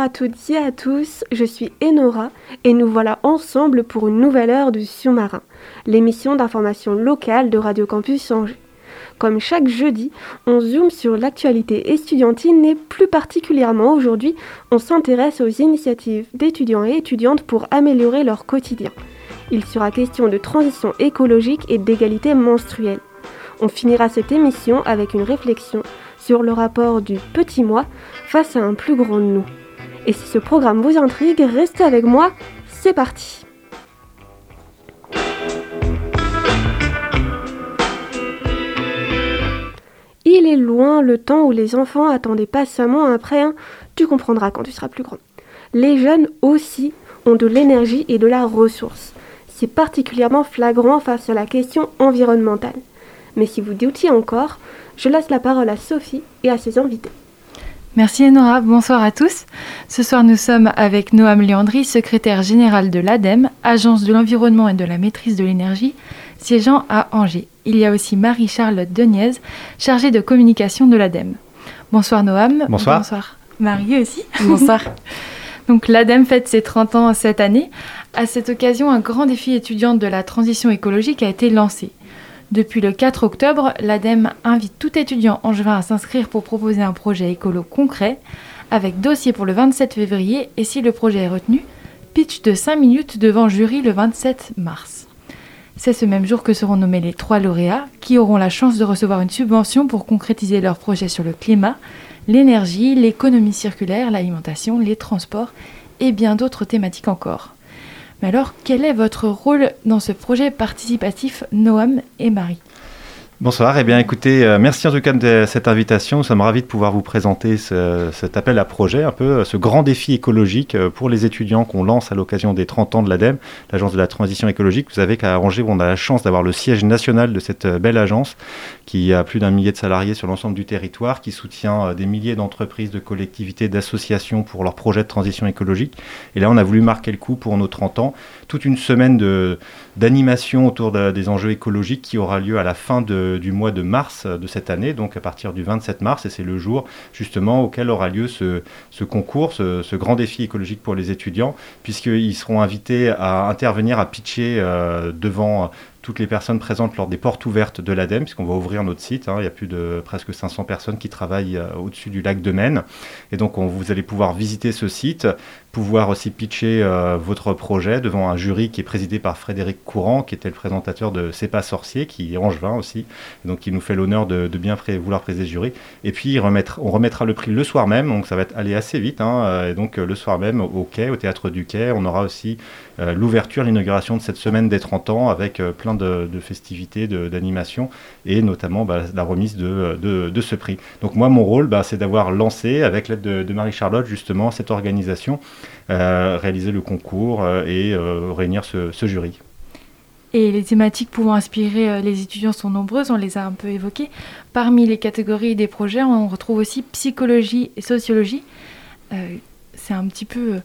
À toutes et à tous, je suis Enora et nous voilà ensemble pour une nouvelle heure du sous-marin, l'émission d'information locale de Radio Campus Angers. Comme chaque jeudi, on zoome sur l'actualité estudiantine et plus particulièrement aujourd'hui, on s'intéresse aux initiatives d'étudiants et étudiantes pour améliorer leur quotidien. Il sera question de transition écologique et d'égalité menstruelle. On finira cette émission avec une réflexion sur le rapport du petit moi face à un plus grand nous. Et si ce programme vous intrigue, restez avec moi, c'est parti Il est loin le temps où les enfants attendaient patiemment après un tu comprendras quand tu seras plus grand. Les jeunes aussi ont de l'énergie et de la ressource. C'est particulièrement flagrant face à la question environnementale. Mais si vous doutiez encore, je laisse la parole à Sophie et à ses invités. Merci Enora, bonsoir à tous. Ce soir nous sommes avec Noam Léandri, secrétaire général de l'ADEME, Agence de l'environnement et de la maîtrise de l'énergie, siégeant à Angers. Il y a aussi Marie-Charlotte Deniez, chargée de communication de l'ADEME. Bonsoir Noam. Bonsoir. Bonsoir Marie aussi. Bonsoir. Donc l'ADEME fête ses 30 ans cette année. À cette occasion, un grand défi étudiant de la transition écologique a été lancé. Depuis le 4 octobre, l'ADEME invite tout étudiant angevin à s'inscrire pour proposer un projet écolo concret, avec dossier pour le 27 février et si le projet est retenu, pitch de 5 minutes devant jury le 27 mars. C'est ce même jour que seront nommés les trois lauréats qui auront la chance de recevoir une subvention pour concrétiser leur projet sur le climat, l'énergie, l'économie circulaire, l'alimentation, les transports et bien d'autres thématiques encore. Mais alors, quel est votre rôle dans ce projet participatif Noam et Marie? Bonsoir, eh bien écoutez, euh, merci en tout cas de cette invitation. Nous sommes ravis de pouvoir vous présenter ce, cet appel à projet, un peu euh, ce grand défi écologique euh, pour les étudiants qu'on lance à l'occasion des 30 ans de l'ADEME, l'agence de la transition écologique. Vous savez qu'à Angers, on a la chance d'avoir le siège national de cette belle agence qui a plus d'un millier de salariés sur l'ensemble du territoire, qui soutient des milliers d'entreprises, de collectivités, d'associations pour leurs projets de transition écologique. Et là, on a voulu marquer le coup pour nos 30 ans, toute une semaine d'animation autour de, des enjeux écologiques qui aura lieu à la fin du mois de mars de cette année, donc à partir du 27 mars, et c'est le jour justement auquel aura lieu ce, concours, ce, ce, grand défi écologique pour les étudiants, puisqu'ils seront invités à intervenir, à pitcher euh, devant toutes les personnes présentes lors des portes ouvertes de l'ADEME, puisqu'on va ouvrir notre site. Hein, il y a plus de presque 500 personnes qui travaillent euh, au-dessus du lac de Maine. Et donc, on, vous allez pouvoir visiter ce site, pouvoir aussi pitcher euh, votre projet devant un jury qui est présidé par Frédéric Courant, qui était le présentateur de C'est pas sorcier, qui est angevin aussi, donc qui nous fait l'honneur de, de, bien vouloir présider le jury. Et puis, remettre, on remettra le prix le soir même, donc ça va être aller assez vite. Hein, et donc, le soir même, au quai, au théâtre du quai, on aura aussi euh, l'ouverture, l'inauguration de cette semaine des 30 ans avec euh, plein de, de festivités, d'animation et notamment bah, la remise de, de, ce prix. Donc moi, mon rôle, bah, c'est d'avoir lancé, avec l'aide de, Marie-Charlotte, justement, cette organisation, euh, réaliser le concours euh, et euh, réunir ce, jury. Et les thématiques pouvant inspirer les étudiants sont nombreuses, on les a un peu évoquées. Parmi les catégories des projets, on retrouve aussi psychologie et sociologie. c'est un petit peu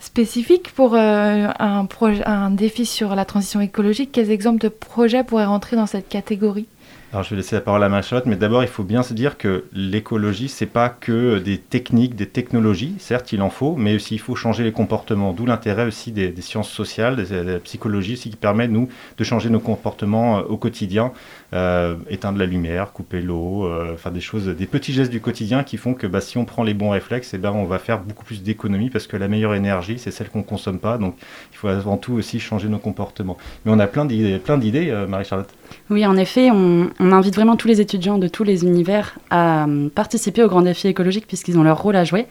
spécifique pour euh, un, un, défi sur la transition écologique, quels exemples de projets pourraient rentrer dans cette catégorie? Alors je vais laisser la parole à Machotte, mais d'abord il faut bien se dire que l'écologie, c'est pas que des techniques, des technologies, certes il en faut, mais aussi il faut changer les comportements, d'où l'intérêt aussi des, sciences sociales, de la psychologie aussi qui permet nous de changer nos comportements euh, au quotidien, euh, éteindre la lumière, couper l'eau, euh, faire des choses, des petits gestes du quotidien qui font que bah, si on prend les bons réflexes, eh ben, on va faire beaucoup plus d'économies parce que la meilleure énergie c'est celle qu'on consomme pas, donc il faut avant tout aussi changer nos comportements. Mais on a plein d'idées, plein d'idées, Marie-Charlotte. Oui, en effet, on, invite vraiment tous les étudiants de tous les univers à euh, participer aux grands défis écologiques puisqu'ils ont leur rôle à jouer.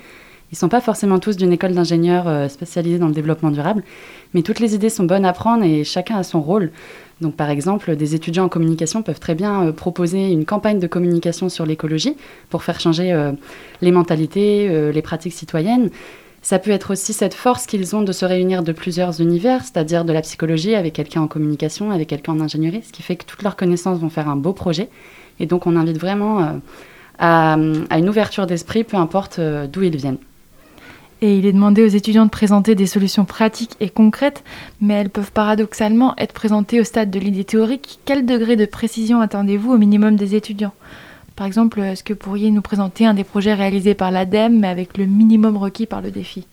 Ils ne sont pas forcément tous d'une école d'ingénieurs euh, spécialisée dans le développement durable, mais toutes les idées sont bonnes à prendre et chacun a son rôle. Donc par exemple, des étudiants en communication peuvent très bien euh, proposer une campagne de communication sur l'écologie pour faire changer les mentalités, les pratiques citoyennes. Ça peut être aussi cette force qu'ils ont de se réunir de plusieurs univers, c'est-à-dire de la psychologie avec quelqu'un en communication, avec quelqu'un en ingénierie, ce qui fait que toutes leurs connaissances vont faire un beau projet. Et donc on invite vraiment euh, à, une ouverture d'esprit, peu importe euh, d'où ils viennent. Et il est demandé aux étudiants de présenter des solutions pratiques et concrètes, mais elles peuvent paradoxalement être présentées au stade de l'idée théorique. Quel degré de précision attendez-vous au minimum des étudiants? Par exemple, est-ce que vous pourriez nous présenter un des projets réalisés par l'ADEME, mais avec le minimum requis par le défi?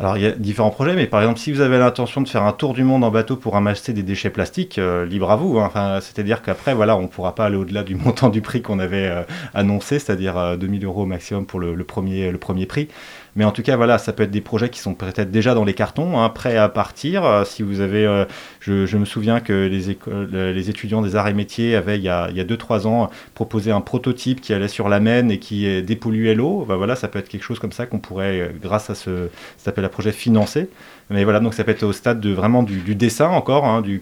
Alors il y a différents projets, mais par exemple si vous avez l'intention de faire un tour du monde en bateau pour ramasser des déchets plastiques, euh, libre à vous. Hein. C'est-à-dire qu'après voilà, on ne pourra pas aller au-delà du montant du prix qu'on avait euh, annoncé, c'est-à-dire 2000 euh, euros au maximum pour le, premier, le premier prix. Mais en tout cas, voilà, ça peut être des projets qui sont peut-être déjà dans les cartons, hein, prêts à partir. Euh, si vous avez, euh, je, me souviens que les, euh, les étudiants des arts et métiers avaient, il y a 2-3 ans, proposé un prototype qui allait sur la Maine et qui dépolluait l'eau. Ben voilà, ça peut être quelque chose comme ça qu'on pourrait, grâce à ce, ça s'appelle un projet financé. Mais voilà, donc ça peut être au stade de vraiment du, dessin encore, hein, du,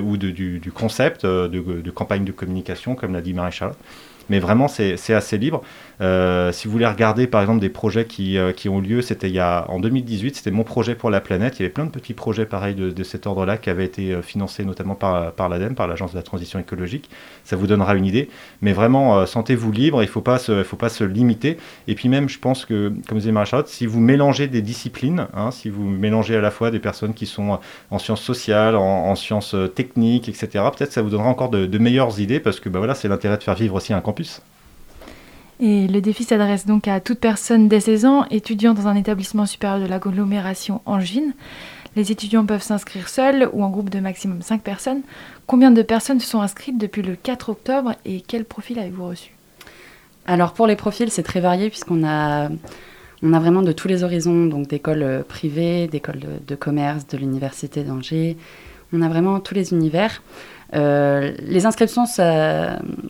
ou du, concept, de, de, campagne de communication, comme l'a dit Maréchal. Mais vraiment, c'est assez libre. Euh, si vous voulez regarder par exemple des projets qui, euh, qui ont lieu, c'était il y a, en 2018, c'était mon projet pour la planète. Il y avait plein de petits projets pareils de, cet ordre-là qui avaient été euh, financés notamment par, par l'ADEME, par l'Agence de la transition écologique. Ça vous donnera une idée. Mais vraiment, sentez-vous libre, il ne faut, pas se, faut pas se limiter. Et puis même, je pense que, comme disait Marie-Charlotte, si vous mélangez des disciplines, hein, si vous mélangez à la fois des personnes qui sont en sciences sociales, en, sciences techniques, etc., peut-être ça vous donnera encore de, de meilleures idées parce que bah, voilà, c'est l'intérêt de faire vivre aussi un campus. Et le défi s'adresse donc à toute personne dès 16 ans, étudiant dans un établissement supérieur de l'agglomération Angevine. Les étudiants peuvent s'inscrire seuls ou en groupe de maximum 5 personnes. Combien de personnes se sont inscrites depuis le 4 octobre et quel profil avez-vous reçu? Alors pour les profils, c'est très varié puisqu'on a, on a vraiment de tous les horizons, donc d'écoles euh, privées, d'écoles de, commerce, de l'université d'Angers. On a vraiment tous les univers. Euh, les inscriptions,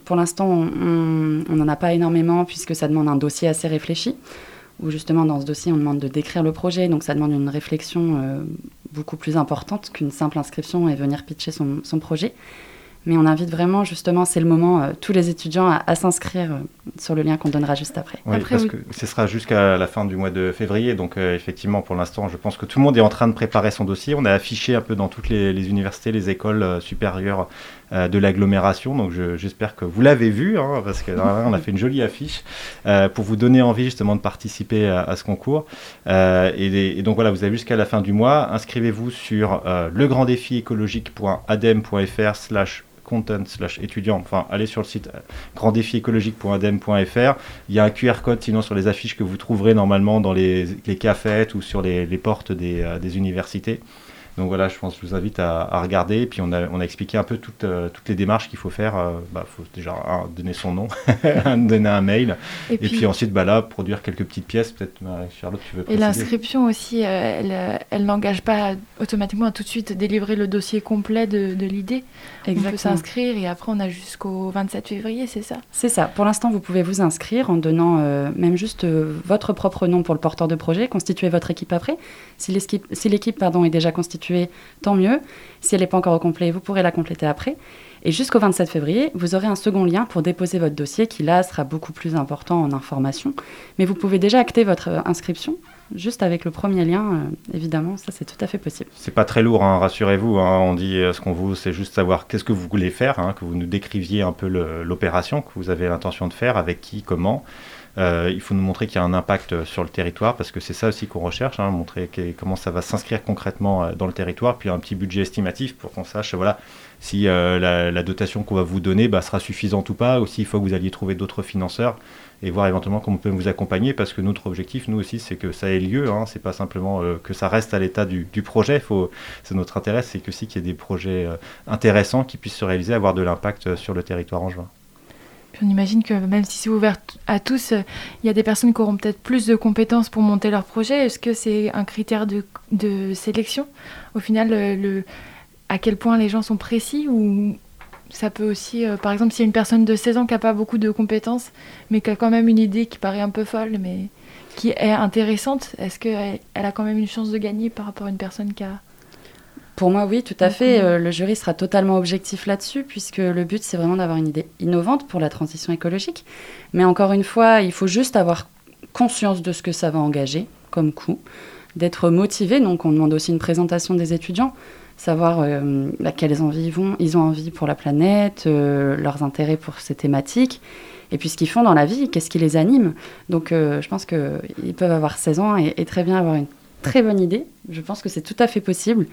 pour l'instant, on n'en a pas énormément puisque ça demande un dossier assez réfléchi, où justement dans ce dossier, on demande de décrire le projet, donc ça demande une réflexion euh, beaucoup plus importante qu'une simple inscription et venir pitcher son projet. Mais on invite vraiment, justement, c'est le moment, euh, tous les étudiants à, s'inscrire euh, sur le lien qu'on donnera juste après. Oui, parce que ce sera jusqu'à la fin du mois de février. Donc, euh, effectivement, pour l'instant, je pense que tout le monde est en train de préparer son dossier. On a affiché un peu dans toutes les, universités, les écoles supérieures de l'agglomération. Donc, j'espère que vous l'avez vu, hein, parce qu'on a fait une jolie affiche pour vous donner envie, justement, de participer à, ce concours. Et, et, donc, voilà, vous avez jusqu'à la fin du mois. Inscrivez-vous sur legranddefiécologique.adem.fr slash content slash étudiant, enfin allez sur le site euh, granddéfiécologique.adem.fr. Il y a un QR code sinon sur les affiches que vous trouverez normalement dans les, cafettes ou sur les, portes des, euh, des universités. Donc voilà, je pense que je vous invite à, regarder. Et puis on a, on a expliqué un peu toutes, euh, toutes les démarches qu'il faut faire. Il bah, faut déjà donner son nom, donner un mail. Et, puis, ensuite, bah, là, produire quelques petites pièces. Peut-être, Charlotte, tu veux préciser. Et l'inscription aussi, euh, elle, elle n'engage pas automatiquement à tout de suite délivrer le dossier complet de, de l'idée. On peut s'inscrire et après, on a jusqu'au 27 février, c'est ça? C'est ça. Pour l'instant, vous pouvez vous inscrire en donnant euh, même juste votre propre nom pour le porteur de projet, constituer votre équipe après. Si l'équipe si est déjà constituée, tant mieux. Si elle n'est pas encore au complet, vous pourrez la compléter après. Et jusqu'au 27 février, vous aurez un second lien pour déposer votre dossier qui là sera beaucoup plus important en information. Mais vous pouvez déjà acter votre euh, inscription juste avec le premier lien, euh, évidemment, ça c'est tout à fait possible. C'est pas très lourd, hein, rassurez-vous. Hein. on dit euh, ce qu'on vous, c'est juste savoir qu'est-ce que vous voulez faire, hein, que vous nous décriviez un peu l'opération que vous avez l'intention de faire, avec qui, comment. Il faut nous montrer qu'il y a un impact sur le territoire, parce que c'est ça aussi qu'on recherche, hein, montrer comment ça va s'inscrire concrètement dans le territoire, puis un petit budget estimatif pour qu'on sache voilà, si la, dotation qu'on va vous donner bah, sera suffisante ou pas, aussi il faut que vous alliez trouver d'autres financeurs et voir éventuellement comment on peut vous accompagner parce que notre objectif, nous aussi, c'est que ça ait lieu. Hein, c'est pas simplement euh, que ça reste à l'état du, projet. c'est notre intérêt, c'est que si qu'il y ait des projets euh, intéressants qui puissent se réaliser, avoir de l'impact euh, sur le territoire angevin. On imagine que même si c'est ouvert à tous, il y a des personnes qui auront peut-être plus de compétences pour monter leur projet. Est-ce que c'est un critère de, sélection Au final, le, à quel point les gens sont précis ou ça peut aussi, euh, par exemple, si une personne de 16 ans qui n'a pas beaucoup de compétences, mais qui a quand même une idée qui paraît un peu folle, mais qui est intéressante, est-ce qu'elle elle a quand même une chance de gagner par rapport à une personne qui a... Pour moi, oui, tout à fait. Euh, le jury sera totalement objectif là-dessus, puisque le but, c'est vraiment d'avoir une idée innovante pour la transition écologique. Mais encore une fois, il faut juste avoir conscience de ce que ça va engager comme coût, d'être motivé. Donc, on demande aussi une présentation des étudiants savoir euh, bah, quelles envies ils, vont, ils ont envie pour la planète, euh, leurs intérêts pour ces thématiques, et puis ce qu'ils font dans la vie, qu'est-ce qui les anime. Donc euh, je pense qu'ils peuvent avoir 16 ans et, très bien avoir une très bonne idée. Je pense que c'est tout à fait possible.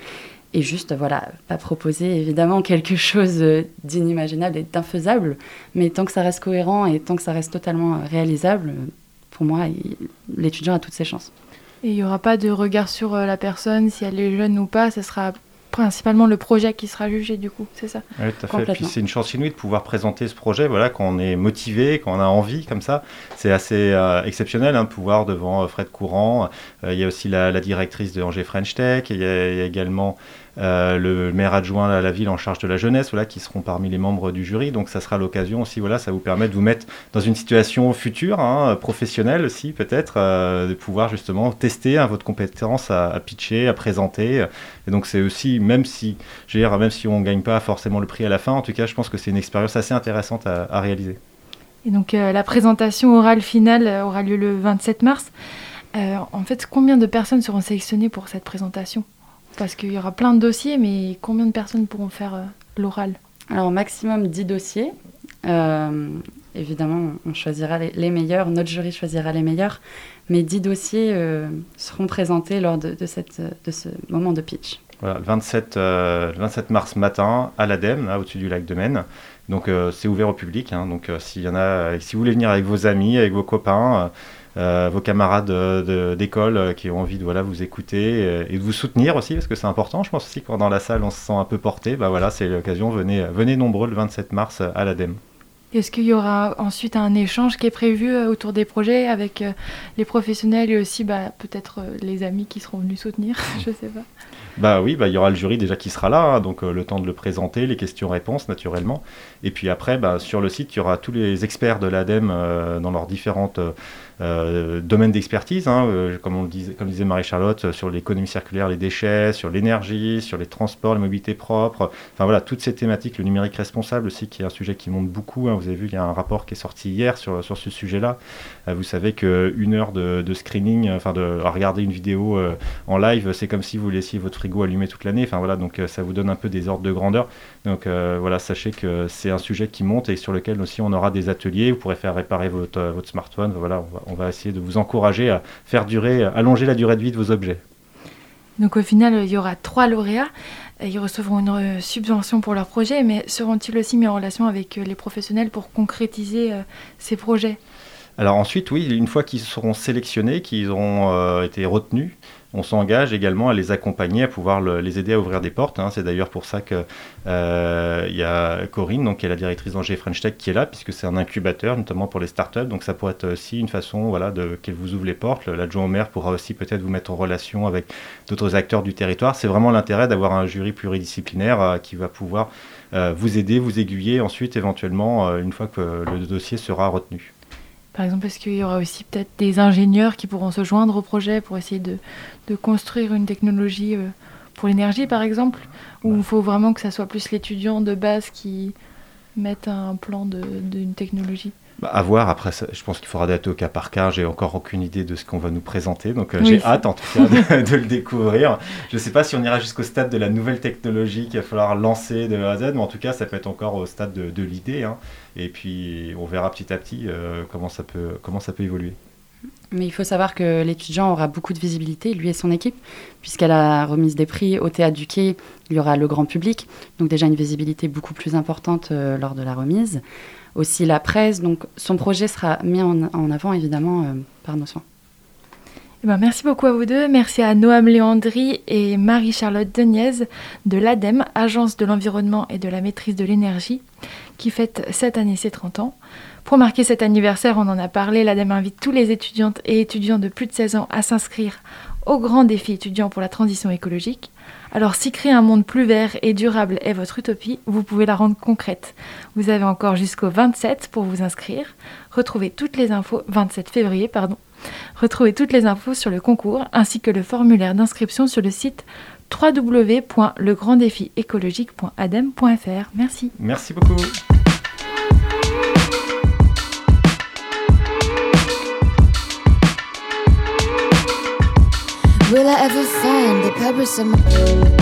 Et juste, voilà, pas proposer évidemment quelque chose d'inimaginable et d'infaisable, mais tant que ça reste cohérent et tant que ça reste totalement réalisable, pour moi, l'étudiant a toutes ses chances. Et il n'y aura pas de regard sur la personne, si elle est jeune ou pas, ce sera principalement le projet qui sera jugé du coup, c'est ça? Oui, tout à fait. Puis c'est une chance inouïe de pouvoir présenter ce projet, voilà, quand on est motivé, quand on a envie comme ça. C'est assez euh, exceptionnel hein, de pouvoir devant euh, Fred Courant. Euh, il y a aussi la, directrice de Angers French Tech. Il y, a, il y a également euh, le maire adjoint à la ville en charge de la jeunesse, voilà, qui seront parmi les membres du jury. Donc ça sera l'occasion aussi, voilà, ça vous permet de vous mettre dans une situation future, hein, professionnelle aussi peut-être, euh, de pouvoir justement tester hein, votre compétence à, pitcher, à présenter. Et donc c'est aussi, même si, je dire, même si on ne gagne pas forcément le prix à la fin, en tout cas, je pense que c'est une expérience assez intéressante à, réaliser. Et donc euh, la présentation orale finale aura lieu le 27 mars. en fait, combien de personnes seront sélectionnées pour cette présentation? Parce qu'il y aura plein de dossiers, mais combien de personnes pourront faire euh, l'oral? Alors, maximum 10 dossiers. Euh, évidemment, on choisira les, meilleurs, notre jury choisira les meilleurs, mais 10 dossiers euh, seront présentés lors de, cette, de ce moment de pitch. Voilà, le 27, 27 mars matin à l'ADEME, au-dessus du lac de Maine. Donc c'est ouvert au public. Hein. donc s'il y en a, si vous voulez venir avec vos amis, avec vos copains, euh, vos camarades d'école euh, qui ont envie de voilà, vous écouter euh, et de vous soutenir aussi, parce que c'est important. Je pense aussi que dans la salle, on se sent un peu porté. Bah voilà, c'est l'occasion. Venez, venez nombreux le 27 mars à l'ADEME. Est-ce qu'il y aura ensuite un échange qui est prévu autour des projets avec les professionnels et aussi bah, peut-être les amis qui seront venus soutenir? Je sais pas. Bah oui, bah, il y aura le jury déjà qui sera là, hein, donc le temps de le présenter, les questions-réponses naturellement. Et puis après, bah, sur le site, il y aura tous les experts de l'ADEME dans leurs différentes euh, domaine d'expertise, hein, euh, comme, on disait, comme disait Marie-Charlotte, euh, sur l'économie circulaire, les déchets, sur l'énergie, sur les transports, les mobilités propres. Enfin voilà, toutes ces thématiques, le numérique responsable aussi, qui est un sujet qui monte beaucoup. Hein. vous avez vu, il y a un rapport qui est sorti hier sur, sur ce sujet-là. Vous savez qu'une heure de, screening, enfin de regarder une vidéo en live, c'est comme si vous laissiez votre frigo allumé toute l'année. Enfin voilà, donc ça vous donne un peu des ordres de grandeur. Donc voilà, sachez que c'est un sujet qui monte et sur lequel aussi on aura des ateliers. Vous pourrez faire réparer votre, votre smartphone. Voilà, on va, on va essayer de vous encourager à faire durer, allonger la durée de vie de vos objets. Donc au final, il y aura trois lauréats. Ils recevront une euh, subvention pour leur projet, mais seront-ils aussi mis en relation avec euh, les professionnels pour concrétiser euh, ces projets? Alors ensuite, oui, une fois qu'ils seront sélectionnés, qu'ils auront été retenus, on s'engage également à les accompagner, à pouvoir les aider à ouvrir des portes. Hein. C'est d'ailleurs pour ça qu'il euh, y a Corinne, donc, qui est la directrice d'Angers French Tech, qui est là, puisque c'est un incubateur, notamment pour les startups. Donc ça pourrait être aussi une façon voilà, qu'elle vous ouvre les portes. L'adjoint au maire pourra aussi peut-être vous mettre en relation avec d'autres acteurs du territoire. C'est vraiment l'intérêt d'avoir un jury pluridisciplinaire euh, qui va pouvoir euh, vous aider, vous aiguiller ensuite, éventuellement, une fois que le dossier sera retenu. Par exemple, est-ce qu'il y aura aussi peut-être des ingénieurs qui pourront se joindre au projet pour essayer de, construire une technologie euh, pour l'énergie, par exemple? Ou il faut vraiment que ça soit plus l'étudiant de base qui mette un plan d'une technologie? Bah, à voir. Après, je pense qu'il faudra dater au cas par cas. J'ai encore aucune idée de ce qu'on va nous présenter. Donc, euh, j'ai hâte, en tout cas, de, le découvrir. Je ne sais pas si on ira jusqu'au stade de la nouvelle technologie qu'il va falloir lancer de A à Z, mais en tout cas, ça peut être encore au stade de, l'idée. Hein. Et puis, on verra petit à petit euh, comment, ça peut, comment ça peut évoluer. Mais il faut savoir que l'étudiant aura beaucoup de visibilité, lui et son équipe, puisqu'à la remise des prix au Théâtre du Quai, il y aura le grand public, donc déjà une visibilité beaucoup plus importante euh, lors de la remise aussi la presse. Donc son projet sera mis en, avant évidemment euh, par nos soins. Eh ben, merci beaucoup à vous deux. Merci à Noam Léandry et Marie-Charlotte Deniez de l'ADEME, Agence de l'environnement et de la maîtrise de l'énergie, qui fête cette année ses 30 ans. Pour marquer cet anniversaire, on en a parlé, l'ADEME invite tous les étudiantes et étudiants de plus de 16 ans à s'inscrire au grand défi étudiant pour la transition écologique. Alors si créer un monde plus vert et durable est votre utopie, vous pouvez la rendre concrète. Vous avez encore jusqu'au 27 pour vous inscrire. Retrouvez toutes les infos 27 février pardon. Retrouvez toutes les infos sur le concours ainsi que le formulaire d'inscription sur le site www.legranddéfiécologique.adem.fr. Merci. Merci beaucoup. Will I ever find the purpose of my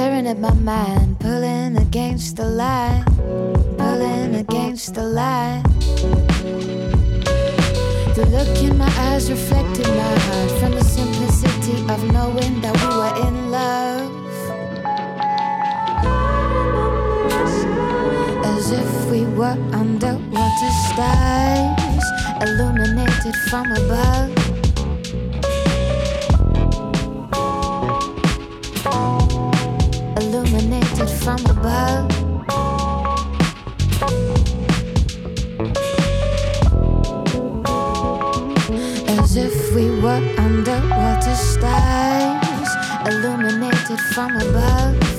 tearing at my mind, pulling against the light, pulling against the light. The look in my eyes reflected my heart from the simplicity of knowing that we were in love. As if we were underwater stars, illuminated from above. From above. As if we were underwater stars, illuminated from above.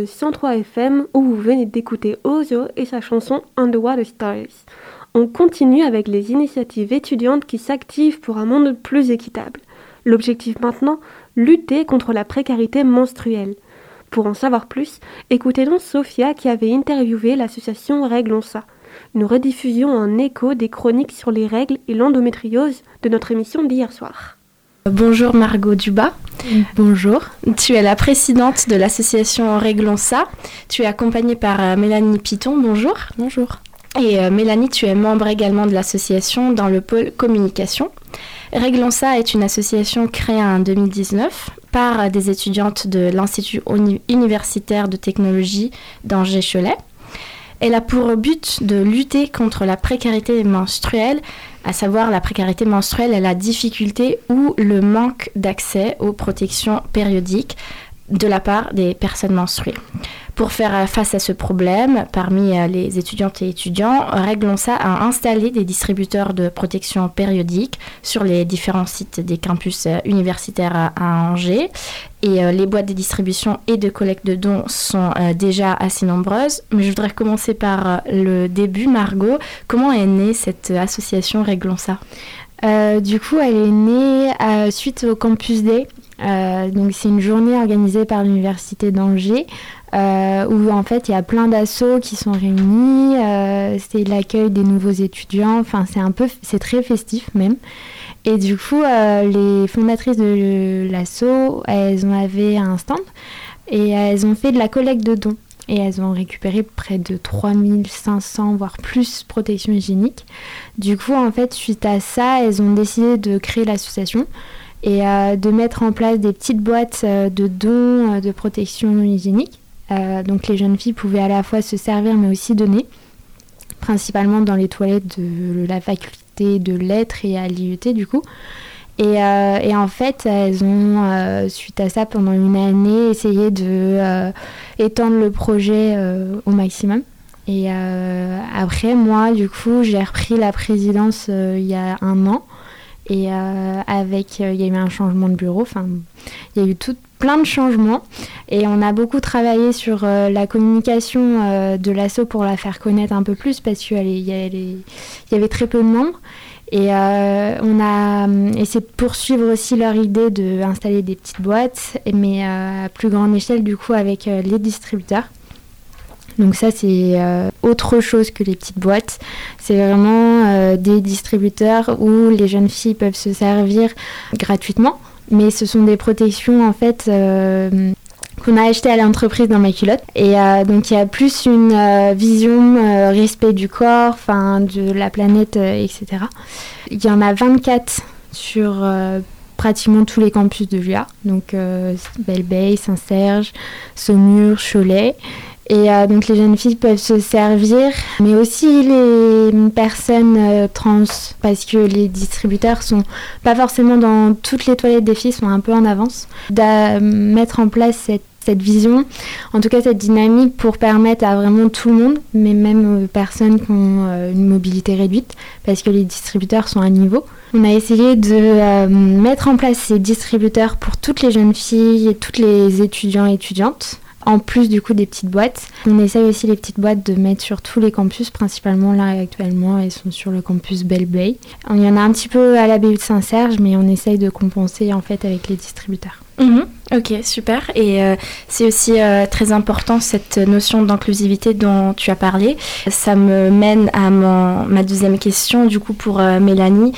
Le 103 FM où vous venez d'écouter Ozio et sa chanson Underwater Stars. On continue avec les initiatives étudiantes qui s'activent pour un monde plus équitable. L'objectif maintenant, lutter contre la précarité menstruelle. Pour en savoir plus, écoutez donc Sophia qui avait interviewé l'association Réglons ça. Une rediffusion en écho des chroniques sur les règles et l'endométriose de notre émission d'hier soir. Bonjour Margot Dubas. Bonjour. Tu es la présidente de l'association Réglons ça. Tu es accompagnée par euh, Mélanie Piton. Bonjour. Bonjour. Et Mélanie, tu es membre également de l'association dans le pôle communication. Réglons ça est une association créée en 2019 par des étudiantes de l'Institut universitaire de technologie d'Angers-Cholet. Elle a pour but de lutter contre la précarité menstruelle, à savoir la précarité menstruelle la difficulté ou le manque d'accès aux protections périodiques de la part des personnes menstruées. Pour faire face à ce problème, parmi euh, les étudiantes et étudiants, Réglons ça a installé des distributeurs de protection périodique sur les différents sites des campus euh, universitaires à Angers. Et euh, les boîtes de distribution et de collecte de dons sont déjà assez nombreuses. Mais je voudrais commencer par le début, Margot. Comment est née cette association Réglons ça? Du coup, elle est née suite au Campus Day. Donc c'est une journée organisée par l'université d'Angers euh, où en fait il y a plein d'assauts qui sont réunis. Euh, c'est l'accueil des nouveaux étudiants. Enfin, c'est un peu, c'est très festif même. Et du coup, euh, les fondatrices de l'assaut, elles ont avait un stand et elles ont fait de la collecte de dons. Et elles ont récupéré près de 3500, voire plus, protections hygiéniques. Du coup, en fait, suite à ça, elles ont décidé de créer l'association et de mettre en place des petites boîtes de dons de protection hygiénique euh, donc les jeunes filles pouvaient à la fois se servir mais aussi donner, principalement dans les toilettes de la faculté de lettres et à l'IUT du coup. Et, euh, en fait, elles ont, euh, suite à ça, pendant une année, essayé de étendre le projet au maximum. Et après, moi, du coup, j'ai repris la présidence il y a un an. Et avec, il y a eu un changement de bureau. Enfin, il y a eu plein de changements et on a beaucoup travaillé sur euh, la communication euh, de l'assaut pour la faire connaître un peu plus parce qu'il y, avait très peu de membres. Et euh, on a essayé de poursuivre aussi leur idée d'installer des petites boîtes, mais à plus grande échelle du coup avec les distributeurs. Donc ça c'est autre chose que les petites boîtes. C'est vraiment des distributeurs où les jeunes filles peuvent se servir gratuitement mais ce sont des protections en fait euh, qu'on a achetées à l'entreprise dans ma culotte. Et euh, donc il y a plus une euh, vision respect du corps, enfin de la planète, etc. Il y en a 24 sur pratiquement tous les campus de l'UA, donc Belle Saint-Serge, Saumur, Cholet. Et euh, donc les jeunes filles peuvent se servir, mais aussi les personnes euh, trans, parce que les distributeurs sont pas forcément dans toutes les toilettes des filles, sont un peu en avance. De mettre en place cette, vision, en tout cas cette dynamique pour permettre à vraiment tout le monde, mais même aux personnes qui ont euh, une mobilité réduite, parce que les distributeurs sont à niveau. On a essayé de mettre en place ces distributeurs pour toutes les jeunes filles et toutes les étudiants et étudiantes en plus du coup des petites boîtes. On essaye aussi les petites boîtes de mettre sur tous les campus, principalement là actuellement, elles sont sur le campus Belle Bay. Il y en a un petit peu à la BU de Saint-Serge, mais on essaye de compenser en fait avec les distributeurs. Mhm. Ok, super. Et euh, c'est aussi euh, très important cette notion d'inclusivité dont tu as parlé. Ça me mène à ma deuxième question, du coup, pour euh, Mélanie.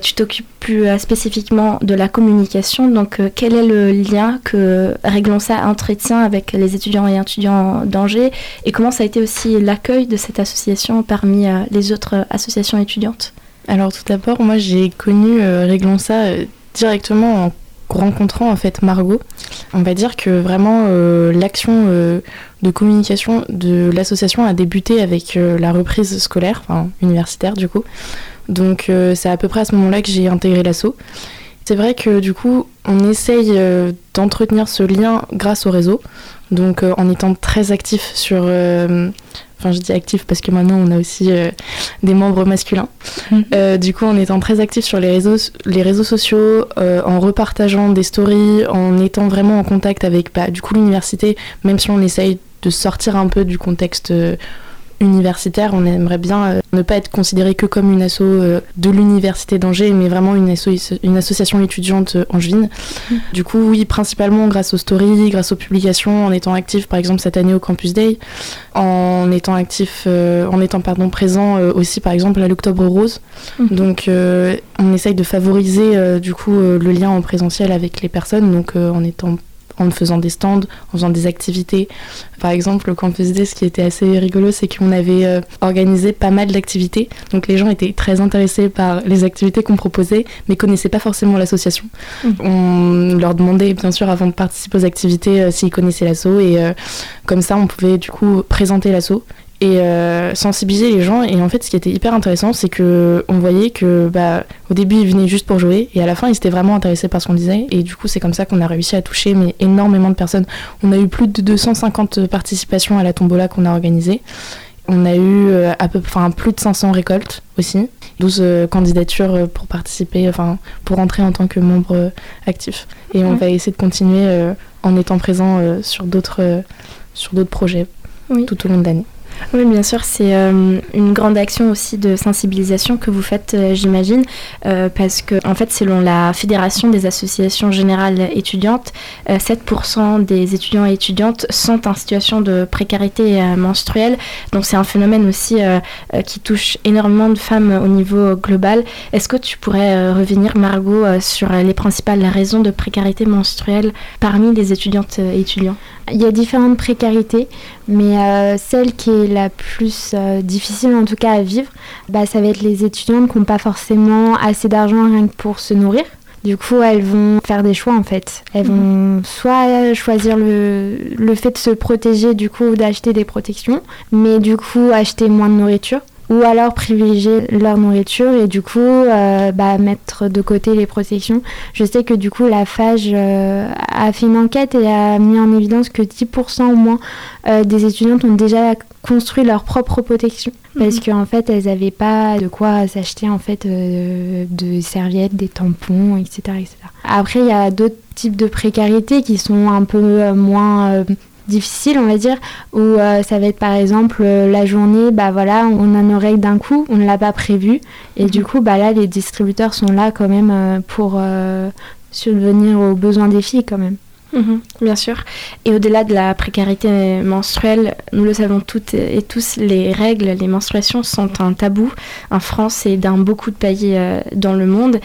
tu t'occupes plus spécifiquement de la communication. Donc, quel est le lien que Réglons ça entretient avec les étudiants et étudiants d'Angers Et comment ça a été aussi l'accueil de cette association parmi les autres associations étudiantes? Alors, tout d'abord, moi, j'ai connu Réglons ça directement en rencontrant en fait Margot, on va dire que vraiment euh, l'action euh, de communication de l'association a débuté avec euh, la reprise scolaire, enfin universitaire du coup. Donc c'est à peu près à ce moment-là que j'ai intégré l'asso. C'est vrai que du coup on essaye d'entretenir ce lien grâce au réseau, donc en étant très actif sur Enfin, je dis actif parce que maintenant on a aussi euh, des membres masculins. Mhm. Euh, du coup, en étant très actif sur les réseaux, les réseaux sociaux, euh, en repartageant des stories, en étant vraiment en contact avec bah, du coup l'université, même si on essaye de sortir un peu du contexte universitaire, on aimerait bien euh, ne pas être considéré que comme une asso euh, de l'université d'Angers, mais vraiment une, une association étudiante euh, angevine. Mm. Du coup, oui, principalement grâce aux stories, grâce aux publications, en étant actif par exemple cette année au Campus Day, en étant actif, en étant pardon, présent aussi par exemple à l'Octobre Rose. Mm. Donc on essaye de favoriser du coup le lien en présentiel avec les personnes, donc en étant en faisant des stands, en faisant des activités. Par exemple, au Campus D, ce qui était assez rigolo, c'est qu'on avait euh, organisé pas mal d'activités. Donc les gens étaient très intéressés par les activités qu'on proposait, mais connaissaient pas forcément l'association. Mmh. On leur demandait, bien sûr, avant de participer aux activités, s'ils connaissaient l'asso, et comme ça, on pouvait du coup présenter l'asso et euh, sensibiliser les gens. Et en fait, ce qui était hyper intéressant, c'est que on voyait que bah, au début, ils venaient juste pour jouer, et à la fin, ils étaient vraiment intéressés par ce qu'on disait. Et du coup, c'est comme ça qu'on a réussi à toucher mais énormément de personnes. On a eu plus de 250 participations à la tombola qu'on a organisée. On a eu euh, à peu, enfin, plus de 500 récoltes aussi, 12 euh, candidatures pour participer, enfin, pour entrer en tant que membre actif. Et on va essayer de continuer en étant présent sur d'autres sur d'autres projets tout au long de l'année. Oui, bien sûr, c'est euh, une grande action aussi de sensibilisation que vous faites, euh, j'imagine, euh, parce que, en fait, selon la Fédération des associations générales étudiantes, 7% des étudiants et étudiantes sont en situation de précarité menstruelle. Donc, c'est un phénomène aussi qui touche énormément de femmes au niveau global. Est-ce que tu pourrais revenir, Margot, sur les principales raisons de précarité menstruelle parmi les étudiantes et étudiants? Il y a différentes précarités, mais celle qui est la plus euh, difficile en tout cas à vivre, bah, ça va être les étudiantes qui n'ont pas forcément assez d'argent rien que pour se nourrir. Du coup, elles vont faire des choix en fait. Elles vont mhm. soit choisir le, le fait de se protéger, du coup, d'acheter des protections, mais du coup, acheter moins de nourriture ou alors privilégier leur nourriture et du coup euh, bah, mettre de côté les protections. Je sais que du coup la FAGE euh, a fait une enquête et a mis en évidence que 10% au moins euh, des étudiantes ont déjà construit leur propre protection parce mhm. qu'en fait elles n'avaient pas de quoi s'acheter en fait de serviettes, des tampons, etc. etc. Après il y a d'autres types de précarité qui sont un peu moins difficile, on va dire, où euh, ça va être par exemple euh, la journée, bah voilà, on a nos règles d'un coup, on ne l'a pas prévu, et du mhm. coup, bah là, les distributeurs sont là quand même euh, pour subvenir aux besoins des filles quand même. Mhm, bien sûr. Et au-delà de la précarité menstruelle, nous le savons toutes et tous, les règles, les menstruations sont un tabou en France et dans beaucoup de pays dans le monde.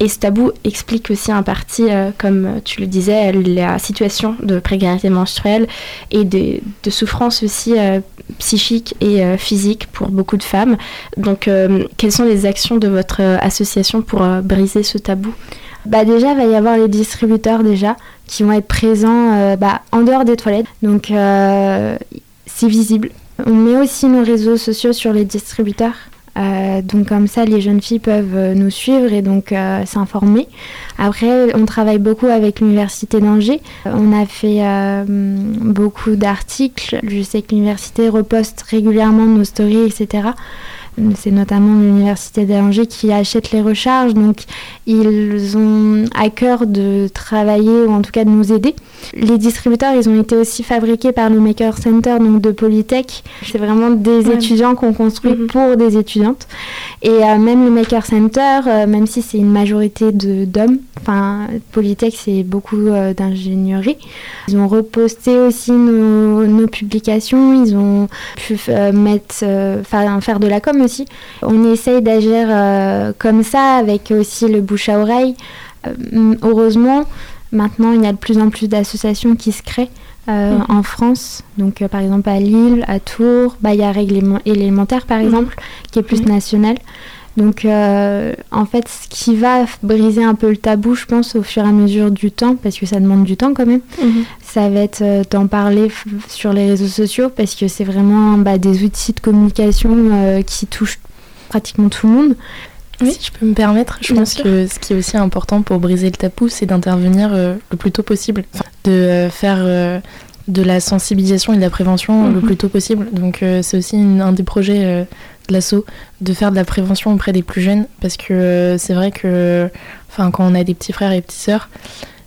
Et ce tabou explique aussi en partie, euh, comme tu le disais, la situation de précarité menstruelle et de, de souffrance aussi euh, psychique et euh, physique pour beaucoup de femmes. Donc, quelles sont les actions de votre association pour briser ce tabou? Bah déjà, il va y avoir les distributeurs déjà qui vont être présents bah, en dehors des toilettes. Donc, c'est visible. On met aussi nos réseaux sociaux sur les distributeurs. Euh, donc comme ça, les jeunes filles peuvent euh, nous suivre et donc euh, s'informer. Après, on travaille beaucoup avec l'université d'Angers. On a fait beaucoup d'articles. Je sais que l'université reposte régulièrement nos stories, etc. C'est notamment l'université d'Angers qui achète les recharges, donc ils ont à cœur de travailler ou en tout cas de nous aider. Les distributeurs, ils ont été aussi fabriqués par le Maker Center donc de Polytech. C'est vraiment des étudiants qu'on construit mhm. pour des étudiantes. Et euh, même le Maker Center, euh, même si c'est une majorité d'hommes, enfin Polytech c'est beaucoup euh, d'ingénierie, ils ont reposté aussi nos, nos, publications, ils ont pu mettre, faire de la com aussi. On essaye d'agir comme ça avec aussi le bouche à oreille. heureusement, maintenant il y a de plus en plus d'associations qui se créent. Mhm. en France. Donc, par exemple, à Lille, à Tours, bah, il y a Règlement élémentaire, par mhm. exemple, qui est plus national. Donc, euh, en fait, ce qui va briser un peu le tabou, je pense, au fur et à mesure du temps, parce que ça demande du temps quand même, mhm. ça va être euh, d'en parler sur les réseaux sociaux, parce que c'est vraiment bah, des outils de communication euh, qui touchent pratiquement tout le monde. Oui. Si je peux me permettre, je pense que ce qui est aussi important pour briser le tabou, c'est d'intervenir le plus tôt possible, de faire de la sensibilisation et de la prévention le mhm. plus tôt possible. Donc c'est aussi un des projets l'assaut de faire de la prévention auprès des plus jeunes parce que euh, c'est vrai que enfin quand on a des petits frères et petites sœurs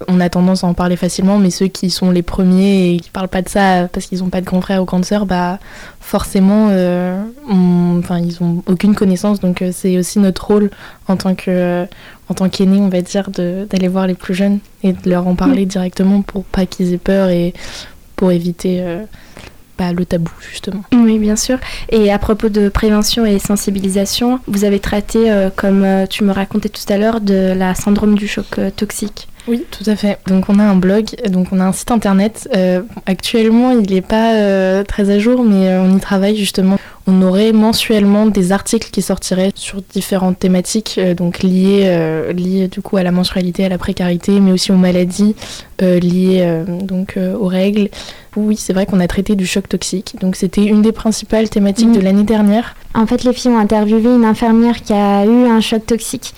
on a tendance à en parler facilement mais ceux qui sont les premiers et qui parlent pas de ça parce qu'ils n'ont pas de grands frères ou grandes sœurs bah forcément euh, enfin ils ont aucune connaissance. Donc euh, c'est aussi notre rôle en tant que en tant qu'aîné on va dire d'aller voir les plus jeunes et de leur en parler directement pour pas qu'ils aient peur et pour éviter le tabou, justement. Oui, bien sûr. Et à propos de prévention et sensibilisation, vous avez traité, euh, comme euh, tu me racontais tout à l'heure, de la syndrome du choc euh, toxique. Oui, tout à fait. Donc on a un blog, donc on a un site internet. Euh, actuellement, il n'est pas euh, très à jour, mais on y travaille justement. On aurait mensuellement des articles qui sortiraient sur différentes thématiques, donc liées, liées du coup à la menstrualité, à la précarité, mais aussi aux maladies liées donc aux règles. Oui, c'est vrai qu'on a traité du choc toxique. Donc c'était une des principales thématiques Mm. de l'année dernière. En fait, les filles ont interviewé une infirmière qui a eu un choc toxique.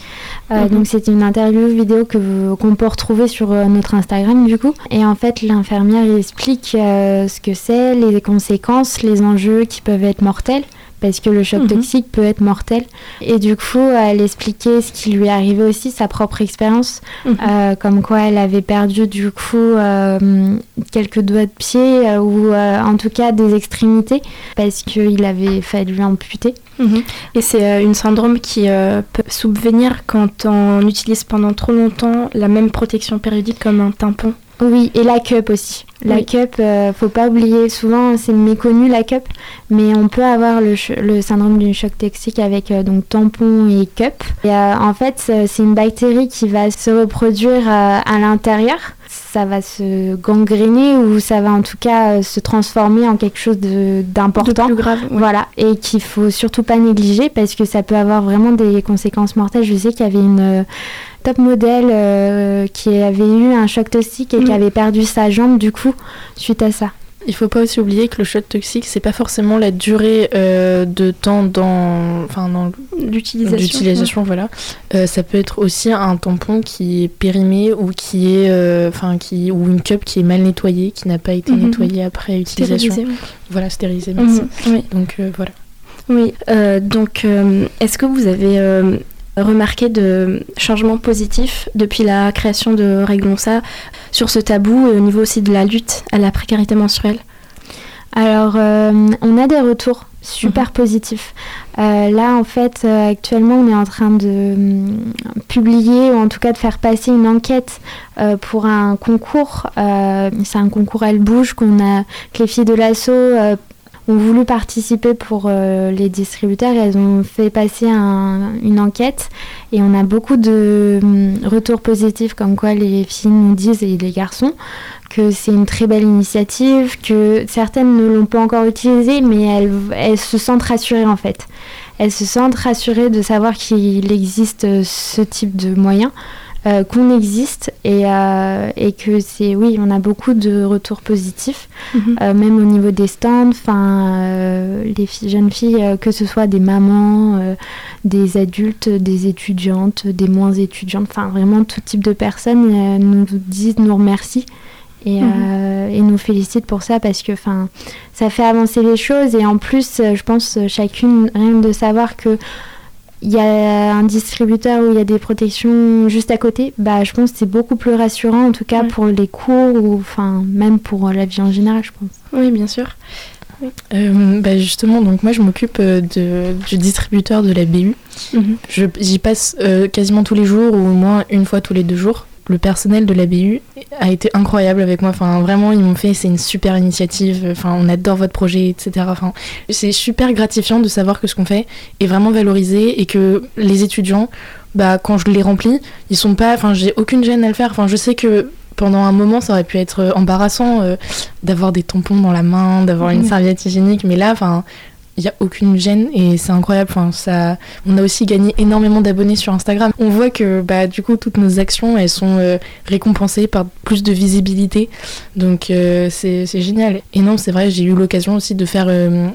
Euh, Mhm. Donc, c'est une interview vidéo que qu'on peut retrouver sur euh, notre Instagram, du coup. Et en fait, l'infirmière explique euh, ce que c'est, les conséquences, les enjeux qui peuvent être mortels. Parce que le choc Mhm. toxique peut être mortel. Et du coup, elle expliquait ce qui lui arrivait aussi, sa propre expérience. Mhm. Euh, comme quoi, elle avait perdu du coup euh, quelques doigts de pied euh, ou euh, en tout cas des extrémités parce qu'il avait fallu amputer. Mhm. Et c'est une syndrome qui peut subvenir quand on utilise pendant trop longtemps la même protection périodique comme un tampon. Oui, et la cup aussi. La Oui. cup, euh, faut pas oublier, souvent c'est méconnu la cup, mais on peut avoir le, syndrome du choc toxique avec euh, donc tampon et cup. Et, euh, en fait, c'est c'est une bactérie qui va se reproduire euh, à l'intérieur. Ça va se gangréner ou ça va en tout cas euh, se transformer en quelque chose d'important. Plus grave. Voilà, et qu'il faut surtout pas négliger parce que ça peut avoir vraiment des conséquences mortelles. Je sais qu'il y avait une euh, top modèle euh, qui avait eu un choc toxique et qui Mm. avait perdu sa jambe du coup suite à ça. Il faut pas aussi oublier que le choc toxique, c'est pas forcément la durée euh, de temps dans, enfin, dans L'utilisation. l'utilisation, voilà. Euh, ça peut être aussi un tampon qui est périmé ou qui est, euh, enfin, qui ou une cup qui est mal nettoyée, qui n'a pas été Mhm. nettoyée après utilisation. Stérilisé, Voilà. Merci. Mhm, Oui. Donc voilà. Oui, donc est-ce que vous avez remarqué de changements positifs depuis la création de Réglons ça sur ce tabou et au niveau aussi de la lutte à la précarité menstruelle Alors, euh, on a des retours super positifs. Euh, là, en fait, euh, actuellement, on est en train de publier ou en tout cas de faire passer une enquête pour un concours. C'est un concours Elle Bouge qu'on a, que les filles de l'assaut ont voulu participer pour euh, les distributeurs. Elles ont fait passer un- une enquête et on a beaucoup de hum, retours positifs comme quoi les filles nous disent et les garçons que c'est une très belle initiative, que certaines ne l'ont pas encore utilisée, mais elles, elles se sentent rassurées en fait. Elles se sentent rassurées de savoir qu'il existe euh, ce type de moyen, euh, qu'on existe et, euh, et que c'est, oui, on a beaucoup de retours positifs, Mhm. euh, même au niveau des stands, enfin, les filles, jeunes filles, que ce soit des mamans, des adultes, des étudiantes, des moins étudiantes, enfin vraiment tout type de personnes nous disent, nous remercient et, Mhm. euh, et nous félicitent pour ça parce que enfin ça fait avancer les choses et en plus je pense chacune rien de savoir que il y a un distributeur où il y a des protections juste à côté, bah je pense que c'est beaucoup plus rassurant en tout cas Ouais. pour les cours ou enfin même pour euh, la vie en général je pense. Oui, bien sûr. Euh, bah, justement, donc moi je m'occupe euh, de- du distributeur de la BU. Mhm. Je- J'y passe euh, quasiment tous les jours ou au moins une fois tous les deux jours. Le personnel de la BU a été incroyable avec moi. Enfin, vraiment, ils m'ont fait, c'est une super initiative. Enfin, on adore votre projet, etc. Enfin, c'est super gratifiant de savoir que ce qu'on fait est vraiment valorisé et que les étudiants, bah, quand je les remplis, ils sont pas. Enfin, j'ai aucune gêne à le faire. Enfin, je sais que pendant un moment, ça aurait pu être euh, embarrassant euh, d'avoir des tampons dans la main, d'avoir une serviette hygiénique, mais là, enfin, il n'y a aucune gêne et c'est incroyable. Enfin, ça, on a aussi gagné énormément d'abonnés sur Instagram. On voit que bah, du coup, toutes nos actions, elles sont euh, récompensées par plus de visibilité. Donc, euh, c'est génial. Et non, c'est vrai, j'ai eu l'occasion aussi de faire. euh,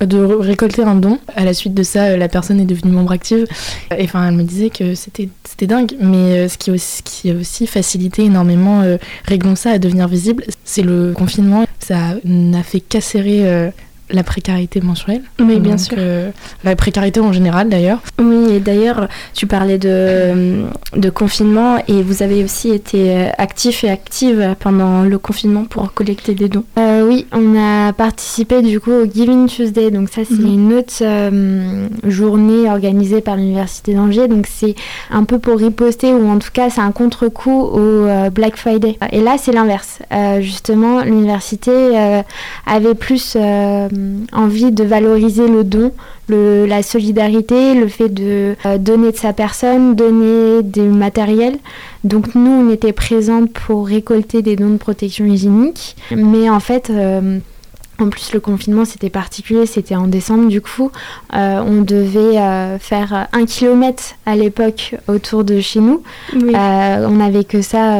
de récolter un don. À la suite de ça, euh, la personne est devenue membre active. Et enfin, elle me disait que c'était dingue. Mais ce qui, aussi, qui a aussi facilité énormément Réglons ça à devenir visible, c'est le confinement. Ça n'a fait qu'acérer la précarité mensuelle. Oui, bien Donc, sûr. euh, la précarité en général d'ailleurs. Oui, et d'ailleurs, tu parlais de, de confinement et vous avez aussi été euh, actif et active pendant le confinement pour collecter des dons. Euh, oui, on a participé du coup au Giving Tuesday. Donc ça, c'est Mhm. une autre euh, journée organisée par l'université d'Angers. Donc c'est un peu pour riposter ou en tout cas c'est un contre-coup au Black Friday. Et là, c'est l'inverse. Justement, l'université avait plus envie de valoriser le don, la solidarité, le fait de donner de sa personne, donner du matériel. Donc nous, on était présentes pour récolter des dons de protection hygiénique, mais en fait en plus, le confinement, c'était particulier, c'était en décembre du coup. Euh, on devait euh, faire un kilomètre à l'époque autour de chez nous. Euh, on n'avait que ça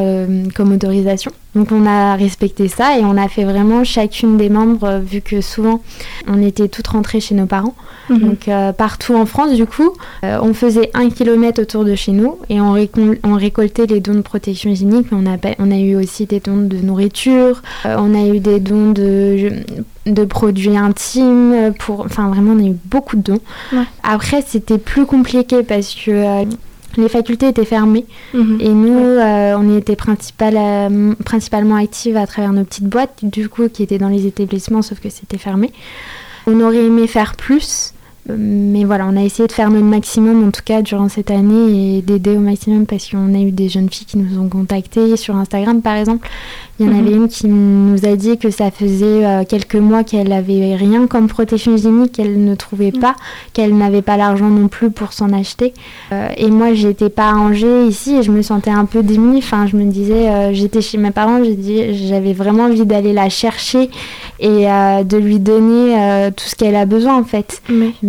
comme autorisation. Donc on a respecté ça et on a fait vraiment chacune des membres, vu que souvent on était toutes rentrées chez nos parents. Mhm. Donc euh, partout en France, du coup, euh, on faisait un kilomètre autour de chez nous et on, récoltait les dons de protection hygiénique. On a, on a eu aussi des dons de nourriture, euh, on a eu des dons de, de produits intimes. Pour, enfin, vraiment, on a eu beaucoup de dons. Après, c'était plus compliqué parce que les facultés étaient fermées mhm. et nous, on était principalement actifs à travers nos petites boîtes, du coup, qui étaient dans les établissements, sauf que c'était fermé. On aurait aimé faire plus, mais voilà, on a essayé de faire notre maximum en tout cas durant cette année et d'aider au maximum parce qu'on a eu des jeunes filles qui nous ont contactés sur Instagram par exemple il y en avait mhm. une qui nous a dit que ça faisait euh, quelques mois qu'elle avait rien comme protection hygiénique, qu'elle ne trouvait pas, qu'elle n'avait pas l'argent non plus pour s'en acheter. Euh, et moi, j'étais pas Angers ici et je me sentais un peu démunie. Enfin, je me disais, euh, j'étais chez mes parents, j'avais vraiment envie d'aller la chercher et de lui donner tout ce qu'elle a besoin en fait.